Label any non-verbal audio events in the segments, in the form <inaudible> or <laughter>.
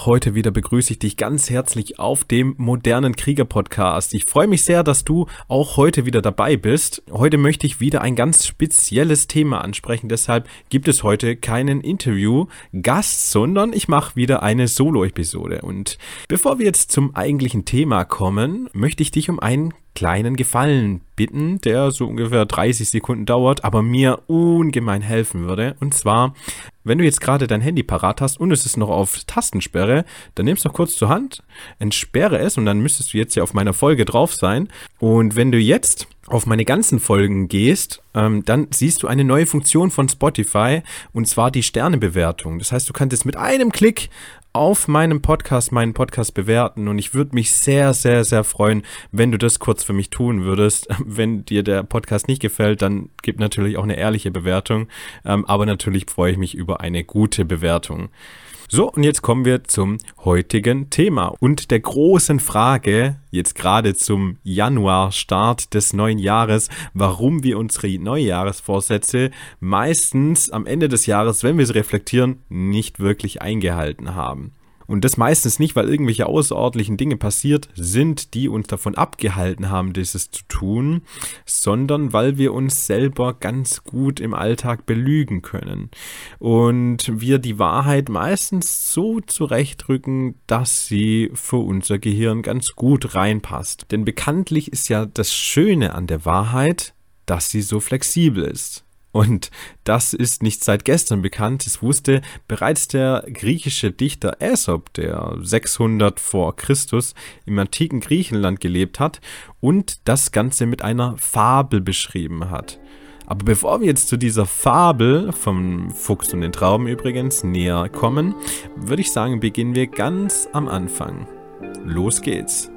Auch heute wieder begrüße ich dich ganz herzlich auf dem modernen Krieger Podcast. Ich freue mich sehr, dass du auch heute wieder dabei bist. Heute möchte ich wieder ein ganz spezielles Thema ansprechen. Deshalb gibt es heute keinen Interview-Gast, sondern ich mache wieder eine Solo-Episode. Und bevor wir jetzt zum eigentlichen Thema kommen, möchte ich dich um einen kleinen Gefallen bitten, der so ungefähr 30 Sekunden dauert, aber mir ungemein helfen würde. Und zwar, wenn du jetzt gerade dein Handy parat hast und es ist noch auf Tastensperre, dann nimmst du kurz zur Hand, entsperre es und dann müsstest du jetzt ja auf meiner Folge drauf sein. Und wenn du jetzt auf meine ganzen Folgen gehst, ähm, dann siehst du eine neue Funktion von Spotify und zwar die Sternebewertung. Das heißt, du kannst jetzt mit einem Klick auf meinem Podcast meinen Podcast bewerten und ich würde mich sehr, sehr, sehr freuen, wenn du das kurz für mich tun würdest. <laughs> Wenn dir der Podcast nicht gefällt, dann gib natürlich auch eine ehrliche Bewertung, ähm, aber natürlich freue ich mich über eine gute Bewertung. So, und jetzt kommen wir zum heutigen Thema und der großen Frage, jetzt gerade zum Januar-Start des neuen Jahres, warum wir unsere Neujahresvorsätze meistens am Ende des Jahres, wenn wir sie reflektieren, nicht wirklich eingehalten haben. Und das meistens nicht, weil irgendwelche außerordentlichen Dinge passiert sind, die uns davon abgehalten haben, dieses zu tun, sondern weil wir uns selber ganz gut im Alltag belügen können. Und wir die Wahrheit meistens so zurechtrücken, dass sie für unser Gehirn ganz gut reinpasst. Denn bekanntlich ist ja das Schöne an der Wahrheit, dass sie so flexibel ist. Und das ist nicht seit gestern bekannt. Es wusste bereits der griechische Dichter Aesop, der 600 vor Christus im antiken Griechenland gelebt hat und das Ganze mit einer Fabel beschrieben hat. Aber bevor wir jetzt zu dieser Fabel vom Fuchs und den Trauben übrigens näher kommen, würde ich sagen, beginnen wir ganz am Anfang. Los geht's.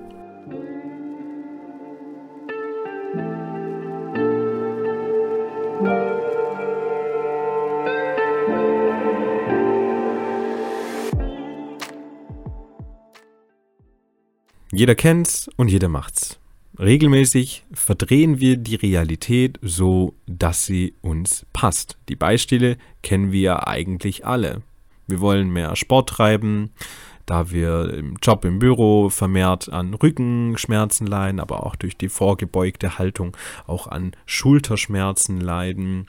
Jeder kennt's und jeder macht's. Regelmäßig verdrehen wir die Realität so, dass sie uns passt. Die Beispiele kennen wir ja eigentlich alle. Wir wollen mehr Sport treiben, da wir im Job im Büro vermehrt an Rückenschmerzen leiden, aber auch durch die vorgebeugte Haltung auch an Schulterschmerzen leiden.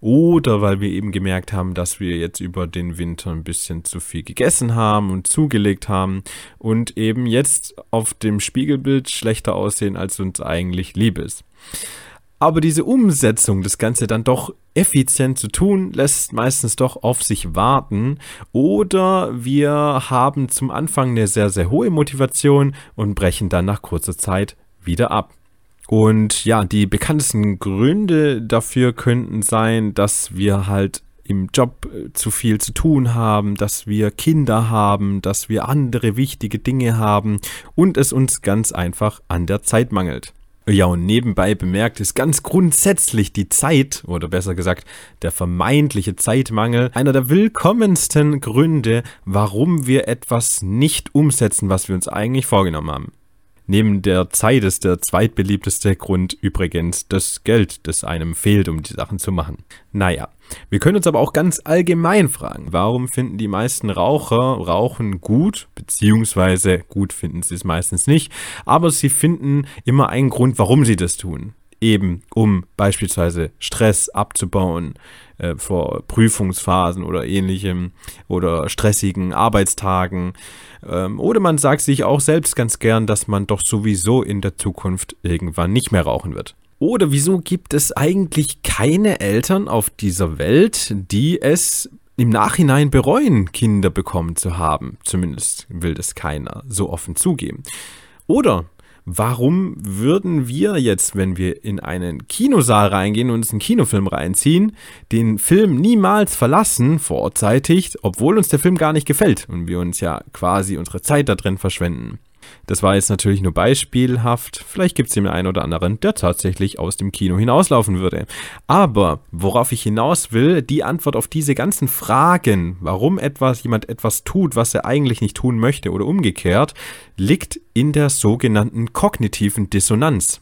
Oder weil wir eben gemerkt haben, dass wir jetzt über den Winter ein bisschen zu viel gegessen haben und zugelegt haben und eben jetzt auf dem Spiegelbild schlechter aussehen, als uns eigentlich lieb ist. Aber diese Umsetzung, das Ganze dann doch effizient zu tun, lässt meistens doch auf sich warten. Oder wir haben zum Anfang eine sehr, sehr hohe Motivation und brechen dann nach kurzer Zeit wieder ab. Und ja, die bekanntesten Gründe dafür könnten sein, dass wir halt im Job äh, zu viel zu tun haben, dass wir Kinder haben, dass wir andere wichtige Dinge haben und es uns ganz einfach an der Zeit mangelt. Ja, und nebenbei bemerkt ist ganz grundsätzlich die Zeit, oder besser gesagt, der vermeintliche Zeitmangel, einer der willkommensten Gründe, warum wir etwas nicht umsetzen, was wir uns eigentlich vorgenommen haben. Neben der Zeit ist der zweitbeliebteste Grund übrigens das Geld, das einem fehlt, um die Sachen zu machen. Naja, wir können uns aber auch ganz allgemein fragen, warum finden die meisten Raucher Rauchen gut, beziehungsweise gut finden sie es meistens nicht, aber sie finden immer einen Grund, warum sie das tun eben um beispielsweise Stress abzubauen äh, vor Prüfungsphasen oder ähnlichem oder stressigen Arbeitstagen. Ähm, oder man sagt sich auch selbst ganz gern, dass man doch sowieso in der Zukunft irgendwann nicht mehr rauchen wird. Oder wieso gibt es eigentlich keine Eltern auf dieser Welt, die es im Nachhinein bereuen, Kinder bekommen zu haben? Zumindest will das keiner so offen zugeben. Oder warum würden wir jetzt, wenn wir in einen Kinosaal reingehen und uns einen Kinofilm reinziehen, den Film niemals verlassen, vorzeitig, obwohl uns der Film gar nicht gefällt und wir uns ja quasi unsere Zeit da drin verschwenden? Das war jetzt natürlich nur beispielhaft. Vielleicht gibt es den einen oder anderen, der tatsächlich aus dem Kino hinauslaufen würde. Aber worauf ich hinaus will, die Antwort auf diese ganzen Fragen, warum etwas, jemand etwas tut, was er eigentlich nicht tun möchte oder umgekehrt, liegt in der sogenannten kognitiven Dissonanz.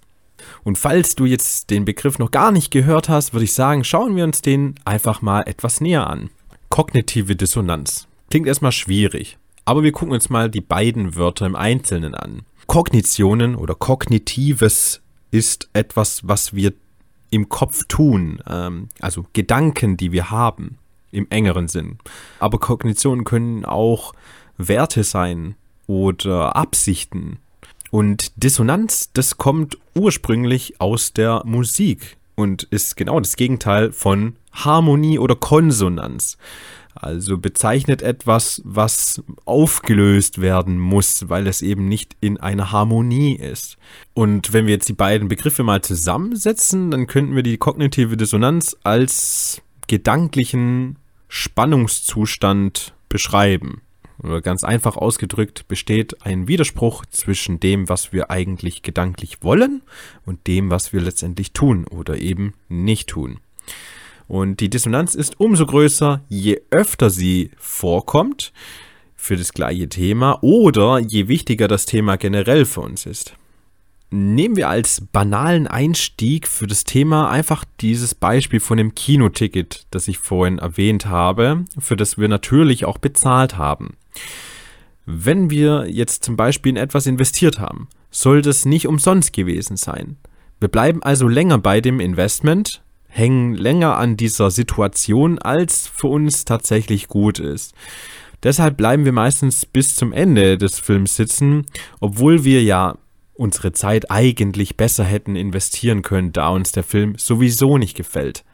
Und falls du jetzt den Begriff noch gar nicht gehört hast, würde ich sagen, schauen wir uns den einfach mal etwas näher an. Kognitive Dissonanz. Klingt erstmal schwierig. Aber wir gucken uns mal die beiden Wörter im Einzelnen an. Kognitionen oder Kognitives ist etwas, was wir im Kopf tun, ähm, also Gedanken, die wir haben im engeren Sinn. Aber Kognitionen können auch Werte sein oder Absichten. Und Dissonanz, das kommt ursprünglich aus der Musik und ist genau das Gegenteil von Harmonie oder Konsonanz. Also bezeichnet etwas, was aufgelöst werden muss, weil es eben nicht in einer Harmonie ist. Und wenn wir jetzt die beiden Begriffe mal zusammensetzen, dann könnten wir die kognitive Dissonanz als gedanklichen Spannungszustand beschreiben. Oder ganz einfach ausgedrückt besteht ein Widerspruch zwischen dem, was wir eigentlich gedanklich wollen und dem, was wir letztendlich tun oder eben nicht tun. Und die Dissonanz ist umso größer, je öfter sie vorkommt für das gleiche Thema oder je wichtiger das Thema generell für uns ist. Nehmen wir als banalen Einstieg für das Thema einfach dieses Beispiel von dem Kinoticket, das ich vorhin erwähnt habe, für das wir natürlich auch bezahlt haben. Wenn wir jetzt zum Beispiel in etwas investiert haben, soll das nicht umsonst gewesen sein. Wir bleiben also länger bei dem Investment, hängen länger an dieser Situation, als für uns tatsächlich gut ist. Deshalb bleiben wir meistens bis zum Ende des Films sitzen, obwohl wir ja unsere Zeit eigentlich besser hätten investieren können, da uns der Film sowieso nicht gefällt.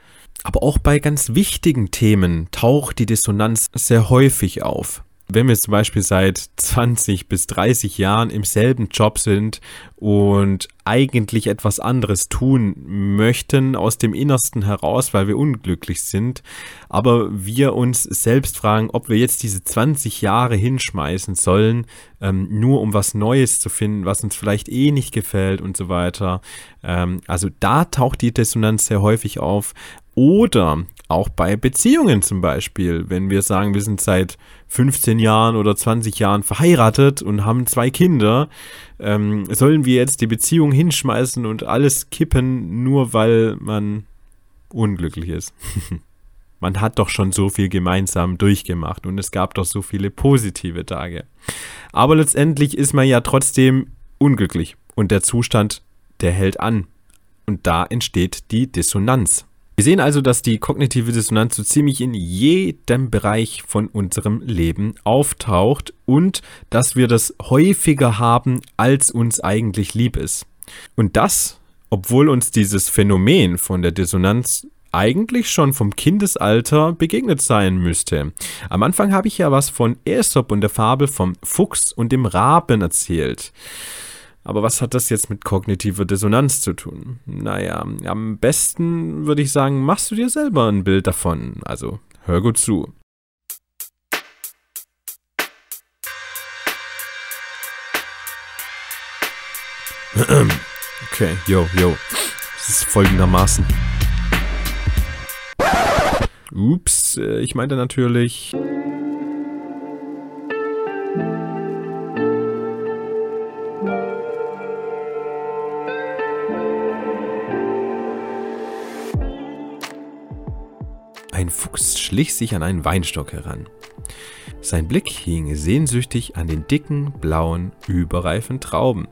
Aber auch bei ganz wichtigen Themen taucht die Dissonanz sehr häufig auf wenn wir zum Beispiel seit 20 bis 30 Jahren im selben Job sind und eigentlich etwas anderes tun möchten aus dem Innersten heraus, weil wir unglücklich sind, aber wir uns selbst fragen, ob wir jetzt diese 20 Jahre hinschmeißen sollen, ähm, nur um was Neues zu finden, was uns vielleicht eh nicht gefällt und so weiter. Ähm, also da taucht die Dissonanz sehr häufig auf. Oder auch bei Beziehungen zum Beispiel, wenn wir sagen, wir sind seit 15 Jahren oder 20 Jahren verheiratet und haben zwei Kinder, ähm, sollen wir jetzt die Beziehung hinschmeißen und alles kippen, nur weil man unglücklich ist. <laughs> man hat doch schon so viel gemeinsam durchgemacht und es gab doch so viele positive Tage. Aber letztendlich ist man ja trotzdem unglücklich und der Zustand, der hält an. Und da entsteht die Dissonanz. Wir sehen also, dass die kognitive Dissonanz so ziemlich in jedem Bereich von unserem Leben auftaucht und dass wir das häufiger haben, als uns eigentlich lieb ist. Und das, obwohl uns dieses Phänomen von der Dissonanz eigentlich schon vom Kindesalter begegnet sein müsste. Am Anfang habe ich ja was von Aesop und der Fabel vom Fuchs und dem Raben erzählt. Aber was hat das jetzt mit kognitiver Dissonanz zu tun? Naja, am besten würde ich sagen, machst du dir selber ein Bild davon. Also hör gut zu. <clears throat> Okay, yo, yo. Es ist folgendermaßen. Ups, äh, ich meinte natürlich. Ein Fuchs schlich sich an einen Weinstock heran. Sein Blick hing sehnsüchtig an den dicken, blauen, überreifen Trauben.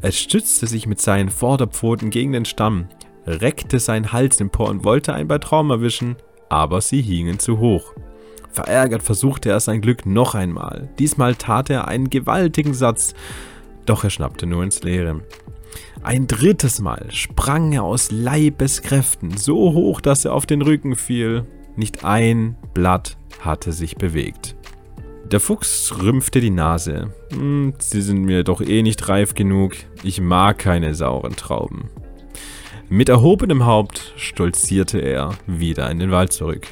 Er stützte sich mit seinen Vorderpfoten gegen den Stamm, reckte seinen Hals empor und wollte ein paar Trauben erwischen, aber sie hingen zu hoch. Verärgert versuchte er sein Glück noch einmal. Diesmal tat er einen gewaltigen Satz, doch er schnappte nur ins Leere. Ein drittes Mal sprang er aus Leibeskräften so hoch, dass er auf den Rücken fiel. Nicht ein Blatt hatte sich bewegt. Der Fuchs rümpfte die Nase. Hm, sie sind mir doch eh nicht reif genug. Ich mag keine sauren Trauben. Mit erhobenem Haupt stolzierte er wieder in den Wald zurück.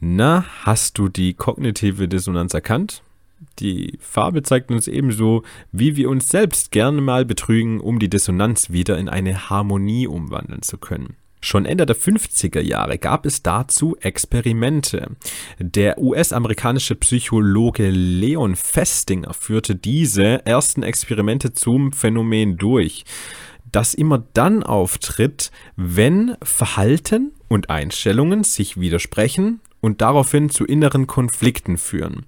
Na, hast du die kognitive Dissonanz erkannt? Die Farbe zeigt uns ebenso, wie wir uns selbst gerne mal betrügen, um die Dissonanz wieder in eine Harmonie umwandeln zu können. Schon Ende der 50er Jahre gab es dazu Experimente. Der US-amerikanische Psychologe Leon Festinger führte diese ersten Experimente zum Phänomen durch, das immer dann auftritt, wenn Verhalten und Einstellungen sich widersprechen und daraufhin zu inneren Konflikten führen.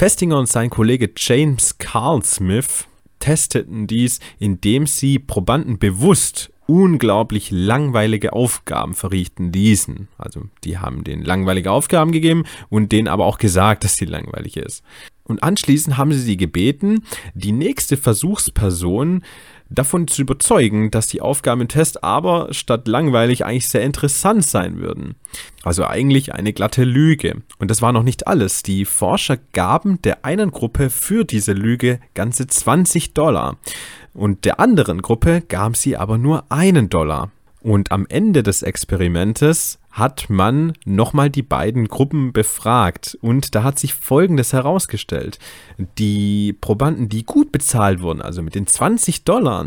Festinger und sein Kollege James Carl Smith testeten dies, indem sie Probanden bewusst unglaublich langweilige Aufgaben verrichten ließen. Also die haben denen langweilige Aufgaben gegeben und denen aber auch gesagt, dass sie langweilig ist. Und anschließend haben sie sie gebeten, die nächste Versuchsperson davon zu überzeugen, dass die Aufgaben im Test aber statt langweilig eigentlich sehr interessant sein würden. Also eigentlich eine glatte Lüge. Und das war noch nicht alles. Die Forscher gaben der einen Gruppe für diese Lüge ganze 20 Dollar. Und der anderen Gruppe gaben sie aber nur einen Dollar. Und am Ende des Experimentes hat man nochmal die beiden Gruppen befragt und da hat sich Folgendes herausgestellt. Die Probanden, die gut bezahlt wurden, also mit den 20 Dollar,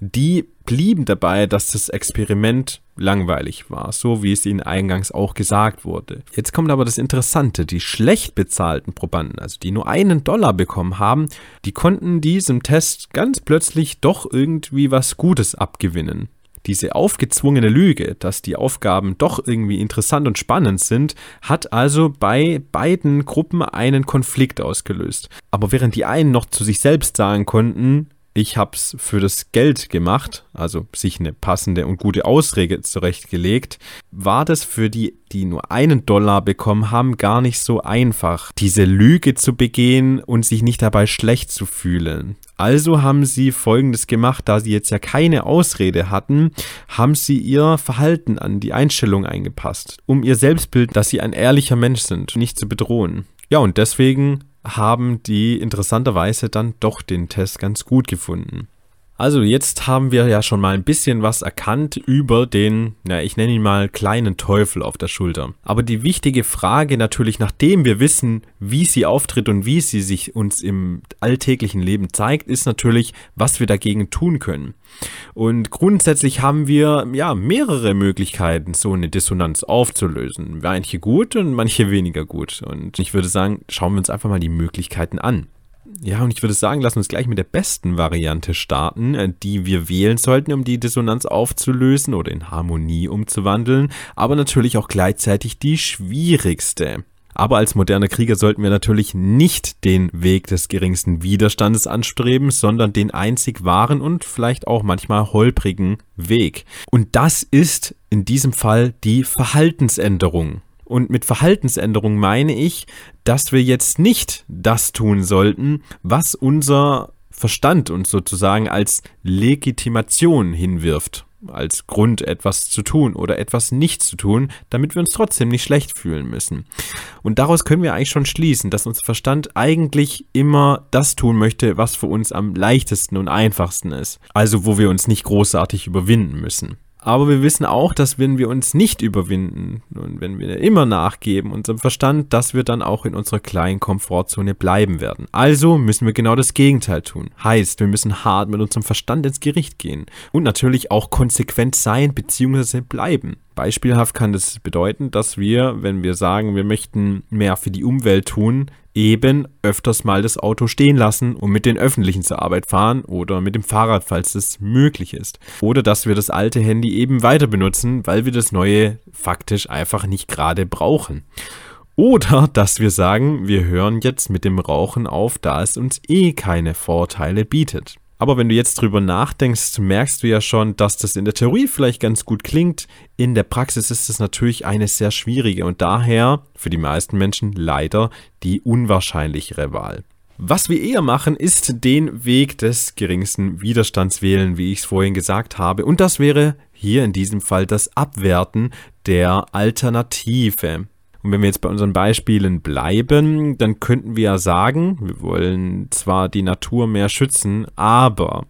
die blieben dabei, dass das Experiment langweilig war, so wie es ihnen eingangs auch gesagt wurde. Jetzt kommt aber das Interessante, die schlecht bezahlten Probanden, also die nur einen Dollar bekommen haben, die konnten diesem Test ganz plötzlich doch irgendwie was Gutes abgewinnen diese aufgezwungene Lüge, dass die Aufgaben doch irgendwie interessant und spannend sind, hat also bei beiden Gruppen einen Konflikt ausgelöst. Aber während die einen noch zu sich selbst sagen konnten, ich hab's für das Geld gemacht, also sich eine passende und gute Ausrede zurechtgelegt, war das für die, die nur einen Dollar bekommen haben, gar nicht so einfach, diese Lüge zu begehen und sich nicht dabei schlecht zu fühlen. Also haben sie Folgendes gemacht, da sie jetzt ja keine Ausrede hatten, haben sie ihr Verhalten an die Einstellung eingepasst, um ihr Selbstbild, dass sie ein ehrlicher Mensch sind, nicht zu bedrohen. Ja, und deswegen haben die interessanterweise dann doch den Test ganz gut gefunden. Also jetzt haben wir ja schon mal ein bisschen was erkannt über den, ja, ich nenne ihn mal kleinen Teufel auf der Schulter. Aber die wichtige Frage natürlich, nachdem wir wissen, wie sie auftritt und wie sie sich uns im alltäglichen Leben zeigt, ist natürlich, was wir dagegen tun können. Und grundsätzlich haben wir ja mehrere Möglichkeiten, so eine Dissonanz aufzulösen. Manche gut und manche weniger gut. Und ich würde sagen, schauen wir uns einfach mal die Möglichkeiten an. Ja, und ich würde sagen, lass uns gleich mit der besten Variante starten, äh, die wir wählen sollten, um die Dissonanz aufzulösen oder in Harmonie umzuwandeln, aber natürlich auch gleichzeitig die schwierigste. Aber als moderner Krieger sollten wir natürlich nicht den Weg des geringsten Widerstandes anstreben, sondern den einzig wahren und vielleicht auch manchmal holprigen Weg. Und das ist in diesem Fall die Verhaltensänderung. Und mit Verhaltensänderung meine ich, dass wir jetzt nicht das tun sollten, was unser Verstand uns sozusagen als Legitimation hinwirft, als Grund etwas zu tun oder etwas nicht zu tun, damit wir uns trotzdem nicht schlecht fühlen müssen. Und daraus können wir eigentlich schon schließen, dass unser Verstand eigentlich immer das tun möchte, was für uns am leichtesten und einfachsten ist, also wo wir uns nicht großartig überwinden müssen. Aber wir wissen auch, dass wenn wir uns nicht überwinden und wenn wir immer nachgeben unserem Verstand, dass wir dann auch in unserer kleinen Komfortzone bleiben werden. Also müssen wir genau das Gegenteil tun. Heißt, wir müssen hart mit unserem Verstand ins Gericht gehen und natürlich auch konsequent sein bzw. bleiben. Beispielhaft kann das bedeuten, dass wir, wenn wir sagen, wir möchten mehr für die Umwelt tun, eben öfters mal das Auto stehen lassen und mit den Öffentlichen zur Arbeit fahren oder mit dem Fahrrad, falls es möglich ist. Oder dass wir das alte Handy eben weiter benutzen, weil wir das neue faktisch einfach nicht gerade brauchen. Oder <laughs> dass wir sagen, wir hören jetzt mit dem Rauchen auf, da es uns eh keine Vorteile bietet. Aber wenn du jetzt drüber nachdenkst, merkst du ja schon, dass das in der Theorie vielleicht ganz gut klingt. In der Praxis ist es natürlich eine sehr schwierige und daher für die meisten Menschen leider die unwahrscheinlichere Wahl. Was wir eher machen, ist den Weg des geringsten Widerstands wählen, wie ich es vorhin gesagt habe. Und das wäre hier in diesem Fall das Abwerten der Alternative. Und wenn wir jetzt bei unseren Beispielen bleiben, dann könnten wir ja sagen, wir wollen zwar die Natur mehr schützen, aber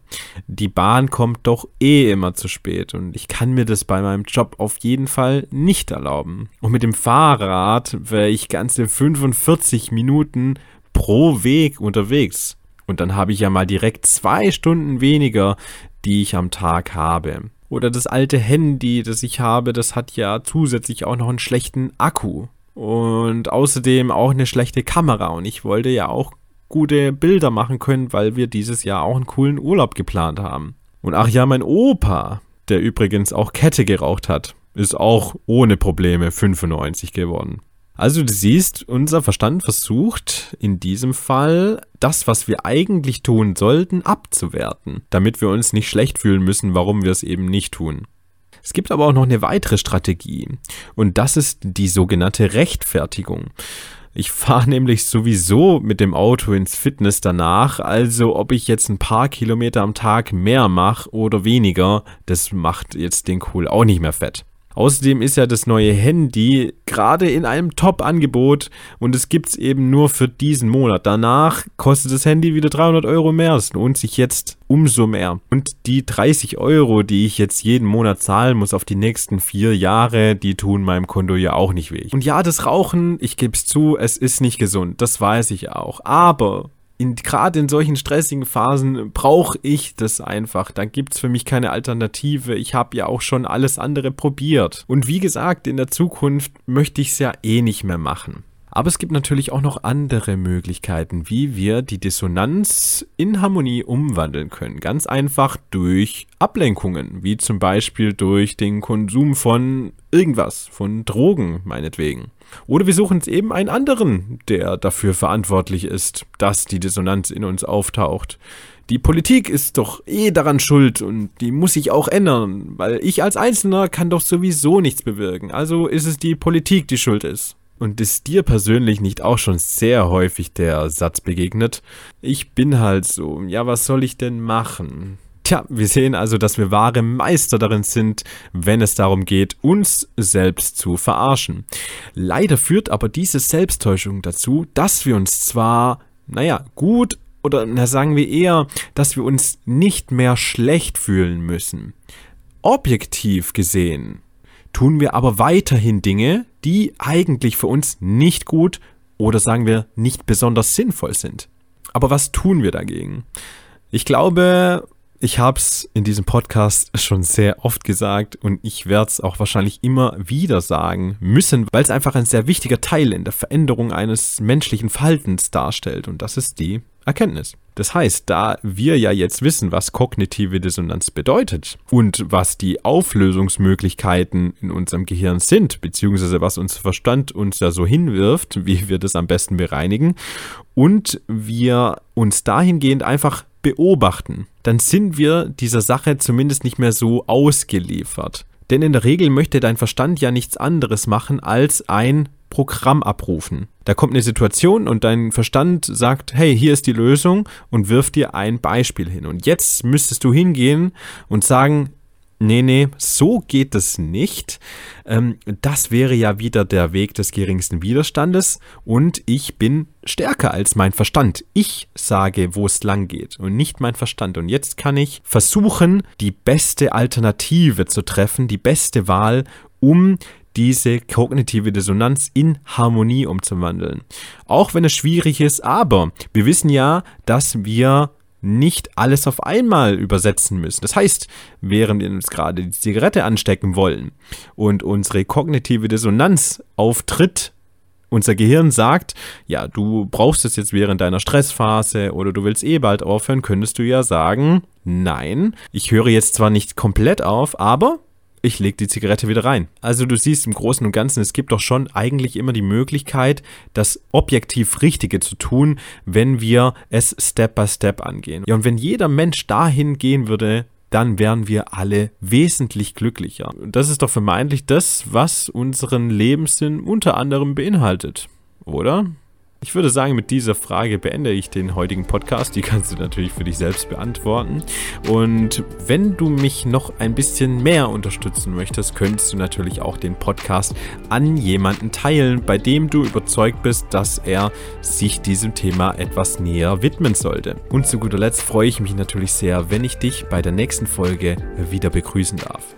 die Bahn kommt doch eh immer zu spät und ich kann mir das bei meinem Job auf jeden Fall nicht erlauben. Und mit dem Fahrrad wäre ich ganze 45 Minuten pro Weg unterwegs. Und dann habe ich ja mal direkt zwei Stunden weniger, die ich am Tag habe. Oder das alte Handy, das ich habe, das hat ja zusätzlich auch noch einen schlechten Akku und außerdem auch eine schlechte Kamera. Und ich wollte ja auch gute Bilder machen können, weil wir dieses Jahr auch einen coolen Urlaub geplant haben. Und ach ja, mein Opa, der übrigens auch Kette geraucht hat, ist auch ohne Probleme 95 geworden. Also du siehst, unser Verstand versucht in diesem Fall das, was wir eigentlich tun sollten, abzuwerten, damit wir uns nicht schlecht fühlen müssen, warum wir es eben nicht tun. Es gibt aber auch noch eine weitere Strategie und das ist die sogenannte Rechtfertigung. Ich fahre <laughs> nämlich sowieso mit dem Auto ins Fitness danach, also ob ich jetzt ein paar Kilometer am Tag mehr mache oder weniger, das macht jetzt den Kohl auch nicht mehr fett. Außerdem ist ja das neue Handy gerade in einem Top-Angebot und es gibt es eben nur für diesen Monat. Danach kostet das Handy wieder 300 Euro mehr. Es lohnt sich jetzt umso mehr. Und die 30 Euro, die ich jetzt jeden Monat zahlen muss auf die nächsten vier Jahre, die tun meinem Konto ja auch nicht weh. Und ja, das Rauchen, ich gebe es zu, es ist nicht gesund. Das weiß ich auch. Aber gerade in solchen stressigen Phasen brauche ich das einfach. Da gibt es für mich keine Alternative. Ich habe ja auch schon alles andere probiert. Und wie gesagt, in der Zukunft möchte ich es ja eh nicht mehr machen. Aber es gibt natürlich auch noch andere Möglichkeiten, wie wir die Dissonanz in Harmonie umwandeln können. Ganz einfach durch Ablenkungen, wie zum Beispiel durch den Konsum von irgendwas, von Drogen meinetwegen. Oder wir suchen uns eben einen anderen, der dafür verantwortlich ist, dass die Dissonanz in uns auftaucht. Die Politik ist doch eh daran schuld und die muss sich auch ändern, weil ich als Einzelner kann doch sowieso nichts bewirken. Also ist es die Politik, die schuld ist. Und ist dir persönlich nicht auch schon sehr häufig der Satz begegnet? Ich bin halt so, ja, was soll ich denn machen? Tja, wir sehen also, dass wir wahre Meister darin sind, wenn es darum geht, uns selbst zu verarschen. Leider führt aber diese Selbsttäuschung dazu, dass wir uns zwar, naja, gut oder na, sagen wir eher, dass wir uns nicht mehr schlecht fühlen müssen. Objektiv gesehen tun wir aber weiterhin Dinge, die eigentlich für uns nicht gut oder sagen wir nicht besonders sinnvoll sind. Aber was tun wir dagegen? Ich glaube, ich habe es in diesem Podcast schon sehr oft gesagt und ich werde es auch wahrscheinlich immer wieder sagen müssen, weil es einfach ein sehr wichtiger Teil in der Veränderung eines menschlichen Verhaltens darstellt und das ist die Erkenntnis. Das heißt, da wir ja jetzt wissen, was kognitive Dissonanz bedeutet und was die Auflösungsmöglichkeiten in unserem Gehirn sind, beziehungsweise was unser Verstand uns ja so hinwirft, wie wir das am besten bereinigen, und wir uns dahingehend einfach beobachten, dann sind wir dieser Sache zumindest nicht mehr so ausgeliefert. Denn in der Regel möchte dein Verstand ja nichts anderes machen als ein Programm abrufen. Da kommt eine Situation und dein Verstand sagt, hey, hier ist die Lösung und wirft dir ein Beispiel hin. Und jetzt müsstest du hingehen und sagen, nee, nee, so geht es nicht. Ähm, das wäre ja wieder der Weg des geringsten Widerstandes und ich bin stärker als mein Verstand. Ich sage, wo es lang geht und nicht mein Verstand. Und jetzt kann ich versuchen, die beste Alternative zu treffen, die beste Wahl, um diese kognitive Dissonanz in Harmonie umzuwandeln. Auch wenn es schwierig ist, aber wir wissen ja, dass wir nicht alles auf einmal übersetzen müssen. Das heißt, während wir uns gerade die Zigarette anstecken wollen und unsere kognitive Dissonanz auftritt, unser Gehirn sagt, ja, du brauchst es jetzt während deiner Stressphase oder du willst eh bald aufhören, könntest du ja sagen, nein, ich höre jetzt zwar nicht komplett auf, aber ich lege die Zigarette wieder rein. Also du siehst im Großen und Ganzen, es gibt doch schon eigentlich immer die Möglichkeit, das objektiv Richtige zu tun, wenn wir es Step by Step angehen. Ja, und wenn jeder Mensch dahin gehen würde, dann wären wir alle wesentlich glücklicher. Und das ist doch vermeintlich das, was unseren Lebenssinn unter anderem beinhaltet, oder? Ich würde sagen, mit dieser Frage beende ich den heutigen Podcast. Die kannst du natürlich für dich selbst beantworten. Und wenn du mich noch ein bisschen mehr unterstützen möchtest, könntest du natürlich auch den Podcast an jemanden teilen, bei dem du überzeugt bist, dass er sich diesem Thema etwas näher widmen sollte. Und zu guter Letzt freue ich mich natürlich sehr, wenn ich dich bei der nächsten Folge wieder begrüßen darf.